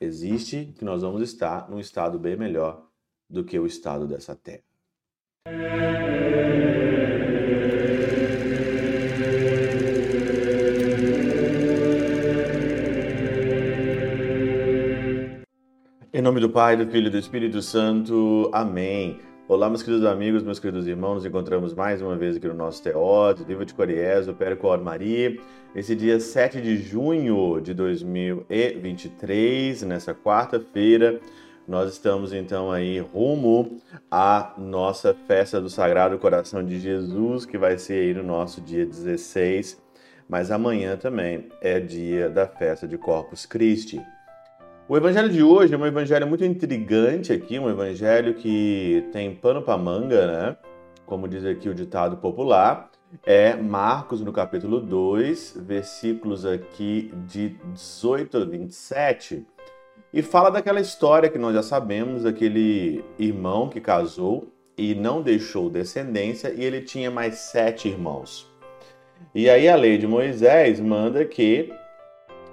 Existe que nós vamos estar num estado bem melhor do que o estado dessa terra. Em nome do Pai, do Filho e do Espírito Santo. Amém. Olá, meus queridos amigos, meus queridos irmãos, nos encontramos mais uma vez aqui no nosso Teódio, Viva de Coriés, o Percor Maria, esse dia 7 de junho de 2023, nessa quarta-feira, nós estamos então aí rumo à nossa festa do Sagrado Coração de Jesus, que vai ser aí no nosso dia 16, mas amanhã também é dia da festa de Corpus Christi. O evangelho de hoje é um evangelho muito intrigante aqui, um evangelho que tem pano para manga, né? Como diz aqui o ditado popular. É Marcos no capítulo 2, versículos aqui de 18 a 27. E fala daquela história que nós já sabemos, daquele irmão que casou e não deixou descendência e ele tinha mais sete irmãos. E aí a lei de Moisés manda que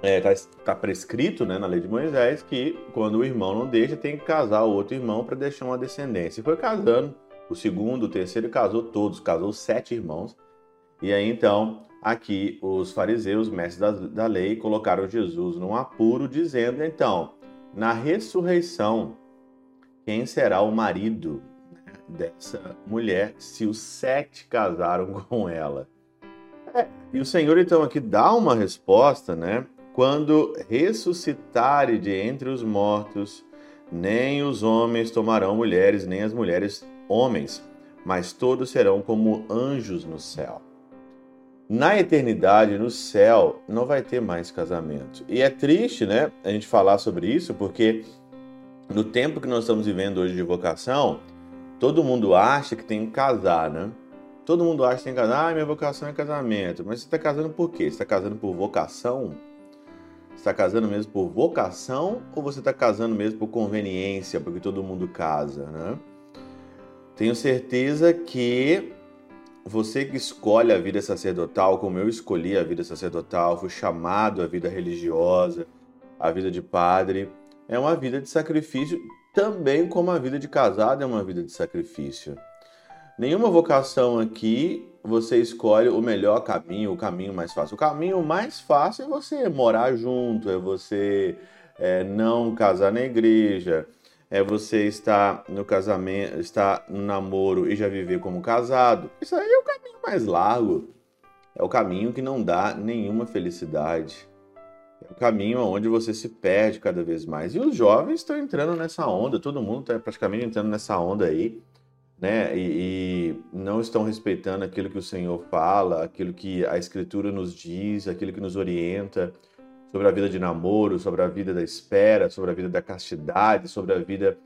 está é, tá, tá prescrito né, na lei de Moisés que quando o irmão não deixa, tem que casar o outro irmão para deixar uma descendência. E foi casando, o segundo, o terceiro, casou todos, casou sete irmãos. E aí então, aqui os fariseus, mestres da, da lei, colocaram Jesus num apuro, dizendo: então, na ressurreição, quem será o marido dessa mulher se os sete casaram com ela? É, e o Senhor então aqui dá uma resposta, né? Quando ressuscitare de entre os mortos, nem os homens tomarão mulheres, nem as mulheres homens, mas todos serão como anjos no céu. Na eternidade, no céu, não vai ter mais casamento. E é triste, né, a gente falar sobre isso, porque no tempo que nós estamos vivendo hoje de vocação, todo mundo acha que tem que casar, né? Todo mundo acha que tem que casar, ah, minha vocação é casamento. Mas você está casando por quê? Você está casando por vocação? Está casando mesmo por vocação ou você está casando mesmo por conveniência, porque todo mundo casa, né? Tenho certeza que você que escolhe a vida sacerdotal, como eu escolhi a vida sacerdotal, fui chamado à vida religiosa, a vida de padre, é uma vida de sacrifício, também como a vida de casado é uma vida de sacrifício. Nenhuma vocação aqui você escolhe o melhor caminho, o caminho mais fácil. O caminho mais fácil é você morar junto, é você é, não casar na igreja, é você estar no casamento, estar no namoro e já viver como casado. Isso aí é o caminho mais largo. É o caminho que não dá nenhuma felicidade. É o caminho onde você se perde cada vez mais. E os jovens estão entrando nessa onda, todo mundo está praticamente entrando nessa onda aí né? E, e, não estão respeitando aquilo que o Senhor fala, aquilo que a Escritura nos diz, aquilo que nos orienta sobre a vida de namoro, sobre a vida da espera, sobre a vida da castidade, sobre a vida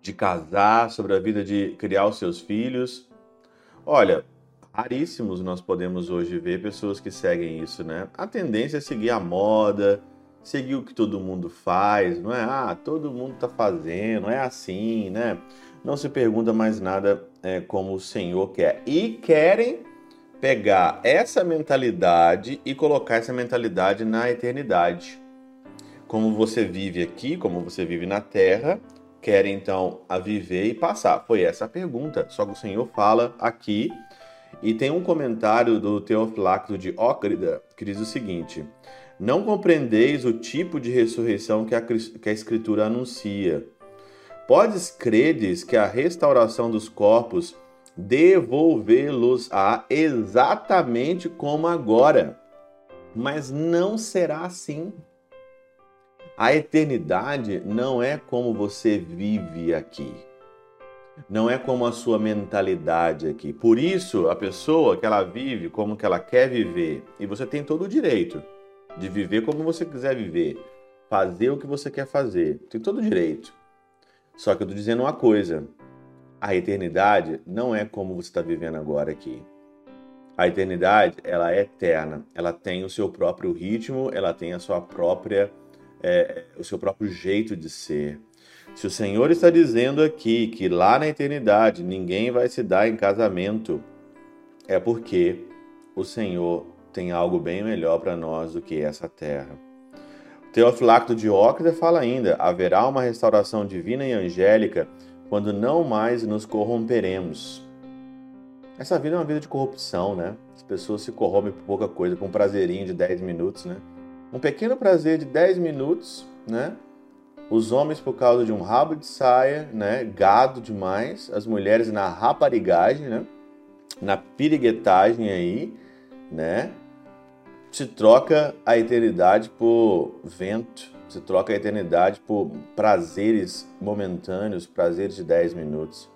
de casar, sobre a vida de criar os seus filhos. Olha, raríssimos nós podemos hoje ver pessoas que seguem isso, né? A tendência é seguir a moda, seguir o que todo mundo faz, não é? Ah, todo mundo tá fazendo, é assim, né? não se pergunta mais nada é, como o Senhor quer. E querem pegar essa mentalidade e colocar essa mentalidade na eternidade. Como você vive aqui, como você vive na terra, querem então a viver e passar. Foi essa a pergunta. Só que o Senhor fala aqui e tem um comentário do Teofilacto de Ócrida que diz o seguinte: Não compreendeis o tipo de ressurreição que a, que a Escritura anuncia Podes credes que a restauração dos corpos devolvê-los-á exatamente como agora, mas não será assim. A eternidade não é como você vive aqui. Não é como a sua mentalidade aqui. Por isso, a pessoa que ela vive como que ela quer viver, e você tem todo o direito de viver como você quiser viver, fazer o que você quer fazer, tem todo o direito. Só que eu estou dizendo uma coisa: a eternidade não é como você está vivendo agora aqui. A eternidade ela é eterna, ela tem o seu próprio ritmo, ela tem a sua própria, é, o seu próprio jeito de ser. Se o Senhor está dizendo aqui que lá na eternidade ninguém vai se dar em casamento, é porque o Senhor tem algo bem melhor para nós do que essa terra. Teofilacto Diócrita fala ainda: haverá uma restauração divina e angélica quando não mais nos corromperemos. Essa vida é uma vida de corrupção, né? As pessoas se corrompem por pouca coisa, com um prazerinho de 10 minutos, né? Um pequeno prazer de 10 minutos, né? Os homens por causa de um rabo de saia, né? Gado demais. As mulheres na raparigagem, né? Na piriguetagem aí, né? Se troca a eternidade por vento, se troca a eternidade por prazeres momentâneos, prazeres de 10 minutos.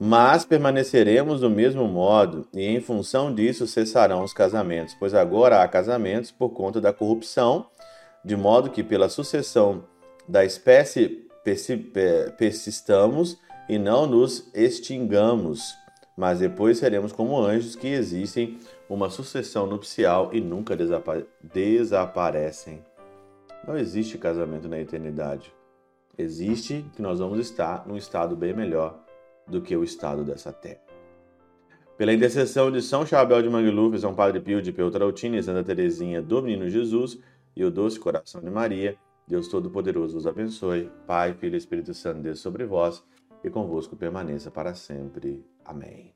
Mas permaneceremos do mesmo modo, e em função disso cessarão os casamentos, pois agora há casamentos por conta da corrupção, de modo que pela sucessão da espécie persistamos e não nos extingamos, mas depois seremos como anjos que existem uma sucessão nupcial e nunca desapa desaparecem. Não existe casamento na eternidade. Existe que nós vamos estar num estado bem melhor do que o estado dessa terra. Pela intercessão de São Chabel de Mangluf, São Padre Pio de Peltrautina e Santa Teresinha do Menino Jesus e o doce coração de Maria, Deus Todo-Poderoso os abençoe. Pai, Filho e Espírito Santo, Deus sobre vós e convosco permaneça para sempre. Amém.